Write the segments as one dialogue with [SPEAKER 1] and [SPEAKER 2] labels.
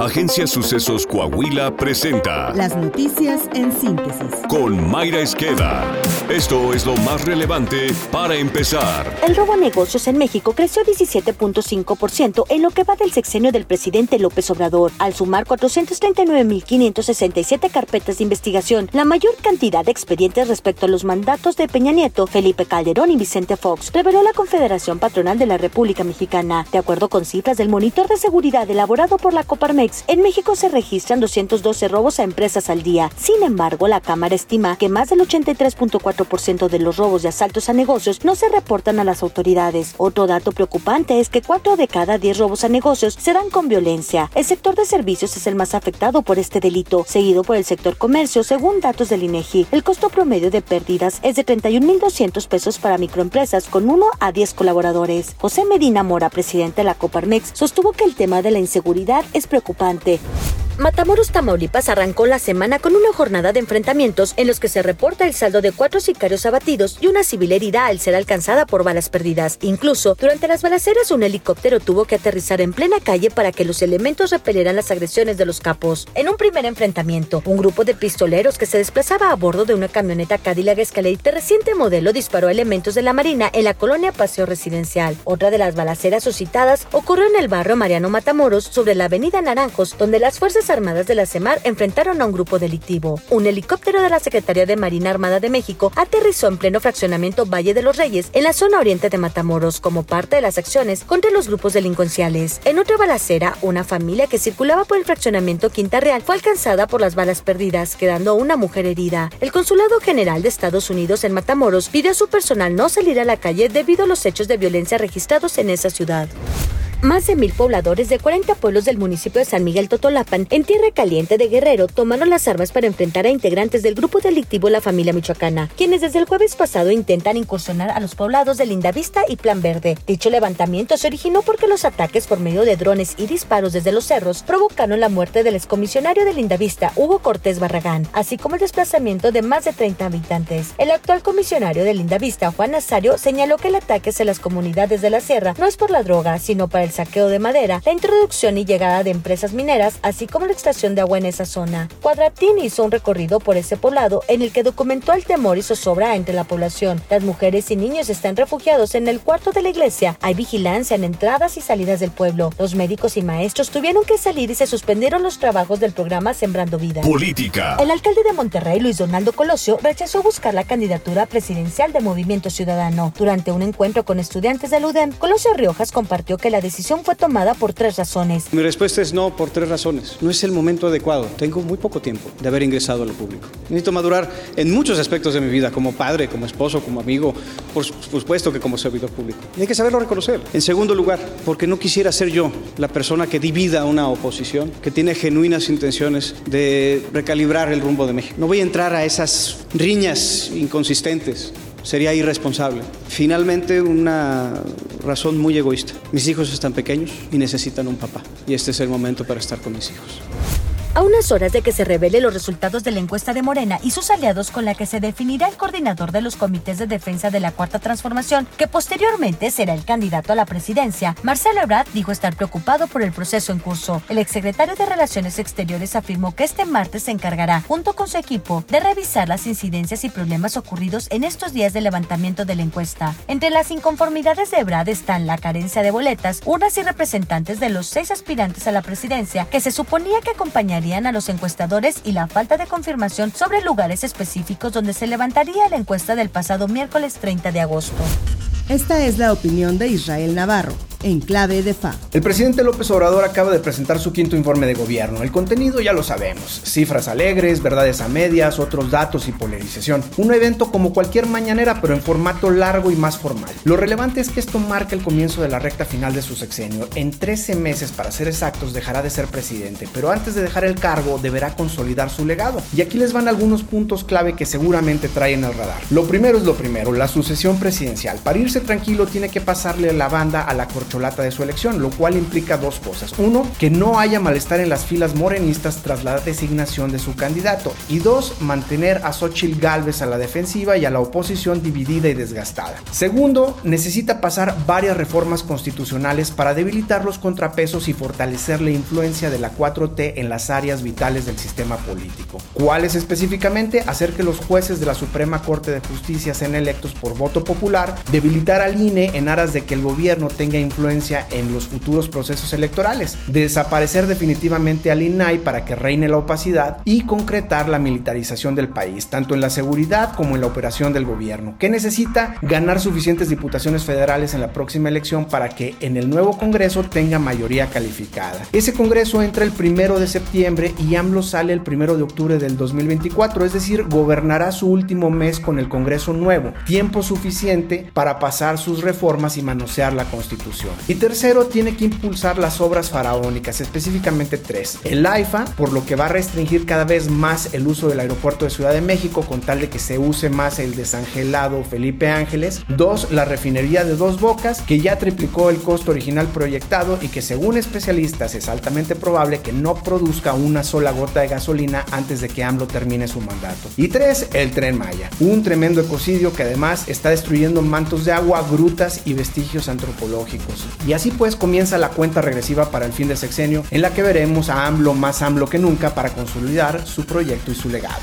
[SPEAKER 1] Agencia Sucesos Coahuila presenta
[SPEAKER 2] Las noticias en síntesis.
[SPEAKER 1] con Mayra Esqueda. Esto es lo más relevante para empezar.
[SPEAKER 3] El robo a negocios en México creció 17.5% en lo que va del sexenio del presidente López Obrador, al sumar 439.567 carpetas de investigación, la mayor cantidad de expedientes respecto a los mandatos de Peña Nieto, Felipe Calderón y Vicente Fox, reveló la Confederación Patronal de la República Mexicana. De acuerdo con cifras del monitor de seguridad elaborado por la Coparmex, en México se registran 212 robos a empresas al día. Sin embargo, la Cámara estima que más del 83.4% de los robos y asaltos a negocios no se reportan a las autoridades. Otro dato preocupante es que 4 de cada 10 robos a negocios se dan con violencia. El sector de servicios es el más afectado por este delito, seguido por el sector comercio, según datos del INEGI. El costo promedio de pérdidas es de 31.200 pesos para microempresas con 1 a 10 colaboradores. José Medina Mora, presidente de la Coparmex, sostuvo que el tema de la inseguridad es preocupante importante. Matamoros, Tamaulipas arrancó la semana con una jornada de enfrentamientos en los que se reporta el saldo de cuatro sicarios abatidos y una civil herida al ser alcanzada por balas perdidas. Incluso, durante las balaceras, un helicóptero tuvo que aterrizar en plena calle para que los elementos repelieran las agresiones de los capos. En un primer enfrentamiento, un grupo de pistoleros que se desplazaba a bordo de una camioneta Cadillac Escalade de reciente modelo disparó a elementos de la Marina en la colonia Paseo Residencial. Otra de las balaceras suscitadas ocurrió en el barrio Mariano Matamoros, sobre la avenida Naranjos, donde las fuerzas Armadas de la CEMAR enfrentaron a un grupo delictivo. Un helicóptero de la Secretaría de Marina Armada de México aterrizó en pleno fraccionamiento Valle de los Reyes, en la zona oriente de Matamoros, como parte de las acciones contra los grupos delincuenciales. En otra balacera, una familia que circulaba por el fraccionamiento Quinta Real fue alcanzada por las balas perdidas, quedando una mujer herida. El Consulado General de Estados Unidos en Matamoros pidió a su personal no salir a la calle debido a los hechos de violencia registrados en esa ciudad. Más de mil pobladores de 40 pueblos del municipio de San Miguel Totolapan, en Tierra Caliente de Guerrero, tomaron las armas para enfrentar a integrantes del grupo delictivo La Familia Michoacana, quienes desde el jueves pasado intentan incursionar a los poblados de Lindavista y Plan Verde. Dicho levantamiento se originó porque los ataques por medio de drones y disparos desde los cerros provocaron la muerte del excomisionario de Lindavista, Hugo Cortés Barragán, así como el desplazamiento de más de 30 habitantes. El actual comisionario de Lindavista, Juan Nazario, señaló que el ataque hacia las comunidades de la sierra no es por la droga, sino para el saqueo de madera, la introducción y llegada de empresas mineras, así como la extracción de agua en esa zona. Cuadratín hizo un recorrido por ese poblado en el que documentó el temor y zozobra entre la población. Las mujeres y niños están refugiados en el cuarto de la iglesia. Hay vigilancia en entradas y salidas del pueblo. Los médicos y maestros tuvieron que salir y se suspendieron los trabajos del programa Sembrando Vida.
[SPEAKER 1] Política.
[SPEAKER 3] El alcalde de Monterrey, Luis Donaldo Colosio, rechazó buscar la candidatura presidencial de Movimiento Ciudadano. Durante un encuentro con estudiantes del UDEM, Colosio Riojas compartió que la decisión fue tomada por tres razones.
[SPEAKER 4] Mi respuesta es no por tres razones. No es el momento adecuado. Tengo muy poco tiempo de haber ingresado a lo público. Necesito madurar en muchos aspectos de mi vida, como padre, como esposo, como amigo, por supuesto que como servidor público. Y hay que saberlo reconocer. En segundo lugar, porque no quisiera ser yo la persona que divida una oposición, que tiene genuinas intenciones de recalibrar el rumbo de México. No voy a entrar a esas riñas inconsistentes sería irresponsable. Finalmente, una razón muy egoísta. Mis hijos están pequeños y necesitan un papá. Y este es el momento para estar con mis hijos.
[SPEAKER 3] A unas horas de que se revele los resultados de la encuesta de Morena y sus aliados con la que se definirá el coordinador de los comités de defensa de la Cuarta Transformación, que posteriormente será el candidato a la presidencia, Marcelo Ebrard dijo estar preocupado por el proceso en curso. El exsecretario de Relaciones Exteriores afirmó que este martes se encargará, junto con su equipo, de revisar las incidencias y problemas ocurridos en estos días de levantamiento de la encuesta. Entre las inconformidades de Ebrard están la carencia de boletas, urnas y representantes de los seis aspirantes a la presidencia que se suponía que acompañarían a los encuestadores y la falta de confirmación sobre lugares específicos donde se levantaría la encuesta del pasado miércoles 30 de agosto.
[SPEAKER 2] Esta es la opinión de Israel Navarro, en clave de FA.
[SPEAKER 5] El presidente López Obrador acaba de presentar su quinto informe de gobierno. El contenido ya lo sabemos. Cifras alegres, verdades a medias, otros datos y polarización. Un evento como cualquier mañanera, pero en formato largo y más formal. Lo relevante es que esto marca el comienzo de la recta final de su sexenio. En 13 meses, para ser exactos, dejará de ser presidente, pero antes de dejar el cargo deberá consolidar su legado. Y aquí les van algunos puntos clave que seguramente traen al radar. Lo primero es lo primero, la sucesión presidencial. Para irse tranquilo tiene que pasarle la banda a la corte corcholata de su elección, lo cual implica dos cosas. Uno, que no haya malestar en las filas morenistas tras la designación de su candidato. Y dos, mantener a Xochitl Galvez a la defensiva y a la oposición dividida y desgastada. Segundo, necesita pasar varias reformas constitucionales para debilitar los contrapesos y fortalecer la influencia de la 4T en las áreas vitales del sistema político. ¿Cuáles específicamente? Hacer que los jueces de la Suprema Corte de Justicia sean electos por voto popular, debilitar al INE en aras de que el gobierno tenga influencia en los futuros procesos electorales, desaparecer definitivamente al INAI para que reine la opacidad y concretar la militarización del país, tanto en la seguridad como en la operación del gobierno, que necesita ganar suficientes diputaciones federales en la próxima elección para que en el nuevo Congreso tenga mayoría calificada. Ese Congreso entra el primero de septiembre y AMLO sale el primero de octubre del 2024, es decir, gobernará su último mes con el Congreso nuevo, tiempo suficiente para pasar sus reformas y manosear la Constitución. Y tercero, tiene que impulsar las obras faraónicas, específicamente tres. El AIFA, por lo que va a restringir cada vez más el uso del aeropuerto de Ciudad de México con tal de que se use más el desangelado Felipe Ángeles. Dos, la refinería de Dos Bocas, que ya triplicó el costo original proyectado y que según especialistas es altamente probable que no produzca una sola gota de gasolina antes de que AMLO termine su mandato. Y tres, el tren Maya, un tremendo ecocidio que además está destruyendo mantos de agua, grutas y vestigios antropológicos. Y así pues comienza la cuenta regresiva para el fin de sexenio en la que veremos a AMLO más AMLO que nunca para consolidar su proyecto y su legado.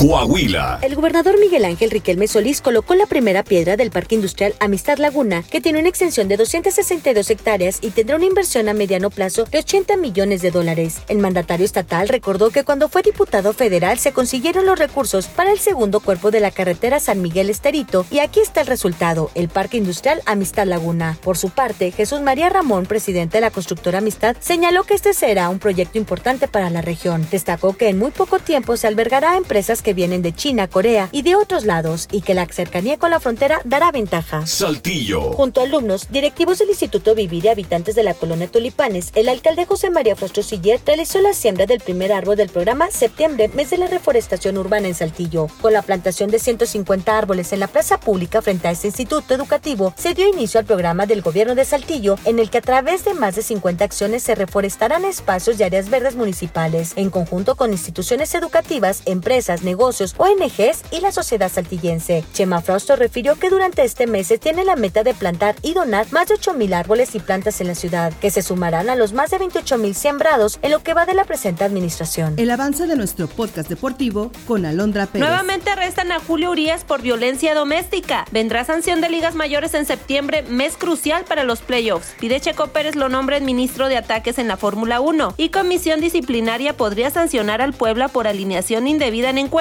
[SPEAKER 1] Coahuila.
[SPEAKER 3] El gobernador Miguel Ángel Riquelme Solís colocó la primera piedra del Parque Industrial Amistad Laguna, que tiene una extensión de 262 hectáreas y tendrá una inversión a mediano plazo de 80 millones de dólares. El mandatario estatal recordó que cuando fue diputado federal se consiguieron los recursos para el segundo cuerpo de la carretera San Miguel Esterito y aquí está el resultado, el Parque Industrial Amistad Laguna. Por su parte, Jesús María Ramón, presidente de la constructora Amistad, señaló que este será un proyecto importante para la región. Destacó que en muy poco tiempo se albergará a empresas que vienen de China, Corea y de otros lados y que la cercanía con la frontera dará ventaja.
[SPEAKER 1] Saltillo.
[SPEAKER 3] Junto a alumnos, directivos del Instituto Vivir y habitantes de la colonia Tulipanes, el alcalde José María Frostro Siller realizó la siembra del primer árbol del programa Septiembre, mes de la reforestación urbana en Saltillo. Con la plantación de 150 árboles en la plaza pública frente a este instituto educativo, se dio inicio al programa del gobierno de Saltillo, en el que a través de más de 50 acciones se reforestarán espacios y áreas verdes municipales, en conjunto con instituciones educativas, empresas, negocios, ONGs y la sociedad saltillense. Chema Frosto refirió que durante este mes se tiene la meta de plantar y donar más de 8.000 árboles y plantas en la ciudad, que se sumarán a los más de 28.000 sembrados en lo que va de la presente administración.
[SPEAKER 2] El avance de nuestro podcast deportivo con Alondra Pérez.
[SPEAKER 6] Nuevamente arrestan a Julio Urias por violencia doméstica. Vendrá sanción de ligas mayores en septiembre, mes crucial para los playoffs. Pide Checo Pérez lo nombre en ministro de ataques en la Fórmula 1 y comisión disciplinaria podría sancionar al Puebla por alineación indebida en